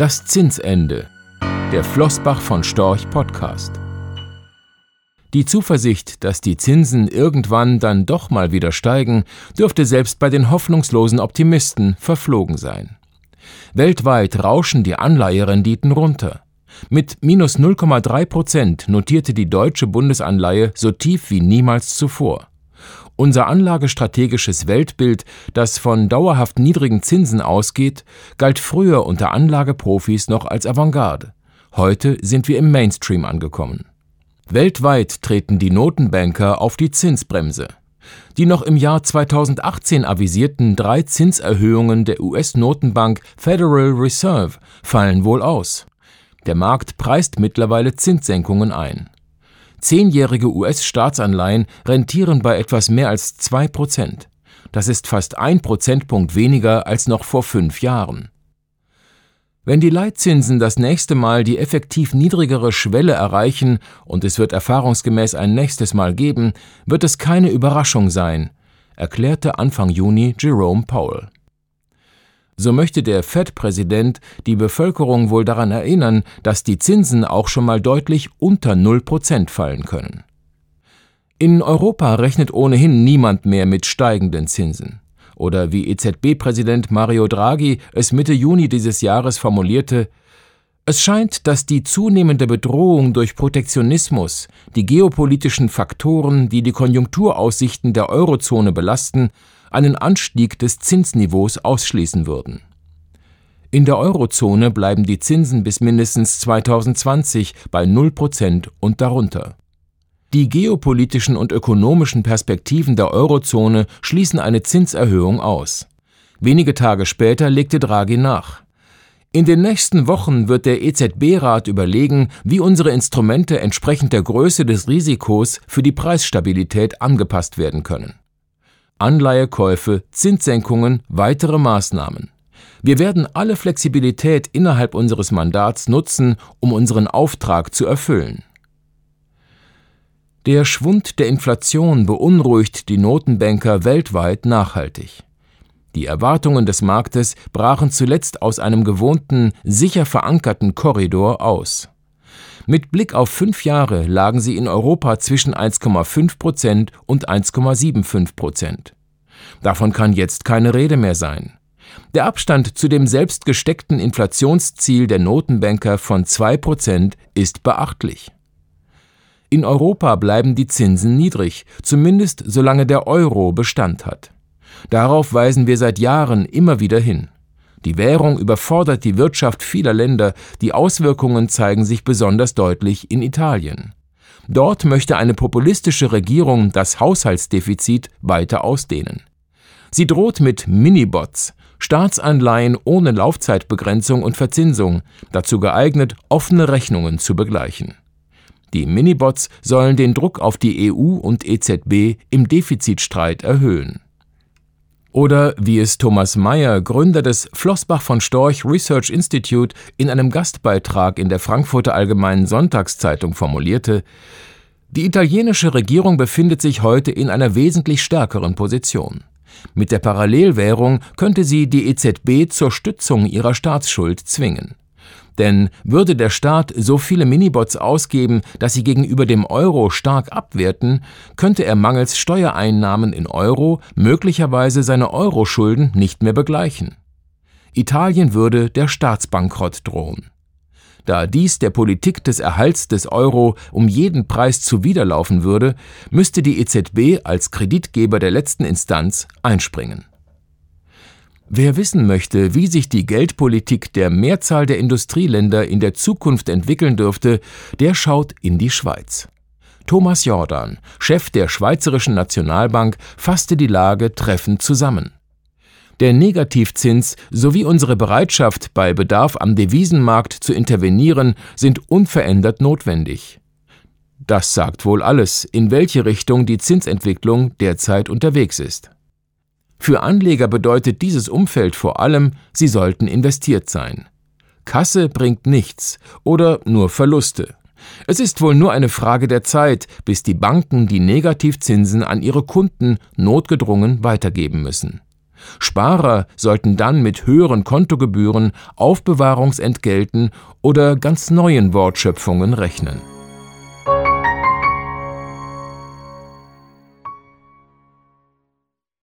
Das Zinsende. Der Flossbach von Storch Podcast. Die Zuversicht, dass die Zinsen irgendwann dann doch mal wieder steigen, dürfte selbst bei den hoffnungslosen Optimisten verflogen sein. Weltweit rauschen die Anleiherenditen runter. Mit minus 0,3 Prozent notierte die deutsche Bundesanleihe so tief wie niemals zuvor. Unser anlagestrategisches Weltbild, das von dauerhaft niedrigen Zinsen ausgeht, galt früher unter Anlageprofis noch als Avantgarde. Heute sind wir im Mainstream angekommen. Weltweit treten die Notenbanker auf die Zinsbremse. Die noch im Jahr 2018 avisierten drei Zinserhöhungen der US-Notenbank Federal Reserve fallen wohl aus. Der Markt preist mittlerweile Zinssenkungen ein. Zehnjährige US-Staatsanleihen rentieren bei etwas mehr als zwei Prozent. Das ist fast ein Prozentpunkt weniger als noch vor fünf Jahren. Wenn die Leitzinsen das nächste Mal die effektiv niedrigere Schwelle erreichen, und es wird erfahrungsgemäß ein nächstes Mal geben, wird es keine Überraschung sein, erklärte Anfang Juni Jerome Powell. So möchte der Fed-Präsident die Bevölkerung wohl daran erinnern, dass die Zinsen auch schon mal deutlich unter 0% fallen können. In Europa rechnet ohnehin niemand mehr mit steigenden Zinsen. Oder wie EZB-Präsident Mario Draghi es Mitte Juni dieses Jahres formulierte, es scheint, dass die zunehmende Bedrohung durch Protektionismus, die geopolitischen Faktoren, die die Konjunkturaussichten der Eurozone belasten, einen Anstieg des Zinsniveaus ausschließen würden. In der Eurozone bleiben die Zinsen bis mindestens 2020 bei 0% und darunter. Die geopolitischen und ökonomischen Perspektiven der Eurozone schließen eine Zinserhöhung aus. Wenige Tage später legte Draghi nach. In den nächsten Wochen wird der EZB-Rat überlegen, wie unsere Instrumente entsprechend der Größe des Risikos für die Preisstabilität angepasst werden können. Anleihekäufe, Zinssenkungen, weitere Maßnahmen. Wir werden alle Flexibilität innerhalb unseres Mandats nutzen, um unseren Auftrag zu erfüllen. Der Schwund der Inflation beunruhigt die Notenbanker weltweit nachhaltig. Die Erwartungen des Marktes brachen zuletzt aus einem gewohnten, sicher verankerten Korridor aus. Mit Blick auf fünf Jahre lagen sie in Europa zwischen 1,5 Prozent und 1,75 Prozent. Davon kann jetzt keine Rede mehr sein. Der Abstand zu dem selbst gesteckten Inflationsziel der Notenbanker von 2 Prozent ist beachtlich. In Europa bleiben die Zinsen niedrig, zumindest solange der Euro Bestand hat. Darauf weisen wir seit Jahren immer wieder hin. Die Währung überfordert die Wirtschaft vieler Länder, die Auswirkungen zeigen sich besonders deutlich in Italien. Dort möchte eine populistische Regierung das Haushaltsdefizit weiter ausdehnen. Sie droht mit Minibots, Staatsanleihen ohne Laufzeitbegrenzung und Verzinsung, dazu geeignet, offene Rechnungen zu begleichen. Die Minibots sollen den Druck auf die EU und EZB im Defizitstreit erhöhen. Oder wie es Thomas Mayer, Gründer des Flossbach von Storch Research Institute, in einem Gastbeitrag in der Frankfurter Allgemeinen Sonntagszeitung formulierte, die italienische Regierung befindet sich heute in einer wesentlich stärkeren Position. Mit der Parallelwährung könnte sie die EZB zur Stützung ihrer Staatsschuld zwingen. Denn würde der Staat so viele Minibots ausgeben, dass sie gegenüber dem Euro stark abwerten, könnte er mangels Steuereinnahmen in Euro möglicherweise seine Euroschulden nicht mehr begleichen. Italien würde der Staatsbankrott drohen. Da dies der Politik des Erhalts des Euro um jeden Preis zuwiderlaufen würde, müsste die EZB als Kreditgeber der letzten Instanz einspringen. Wer wissen möchte, wie sich die Geldpolitik der Mehrzahl der Industrieländer in der Zukunft entwickeln dürfte, der schaut in die Schweiz. Thomas Jordan, Chef der Schweizerischen Nationalbank, fasste die Lage treffend zusammen. Der Negativzins sowie unsere Bereitschaft, bei Bedarf am Devisenmarkt zu intervenieren, sind unverändert notwendig. Das sagt wohl alles, in welche Richtung die Zinsentwicklung derzeit unterwegs ist. Für Anleger bedeutet dieses Umfeld vor allem, sie sollten investiert sein. Kasse bringt nichts oder nur Verluste. Es ist wohl nur eine Frage der Zeit, bis die Banken die Negativzinsen an ihre Kunden notgedrungen weitergeben müssen. Sparer sollten dann mit höheren Kontogebühren, Aufbewahrungsentgelten oder ganz neuen Wortschöpfungen rechnen.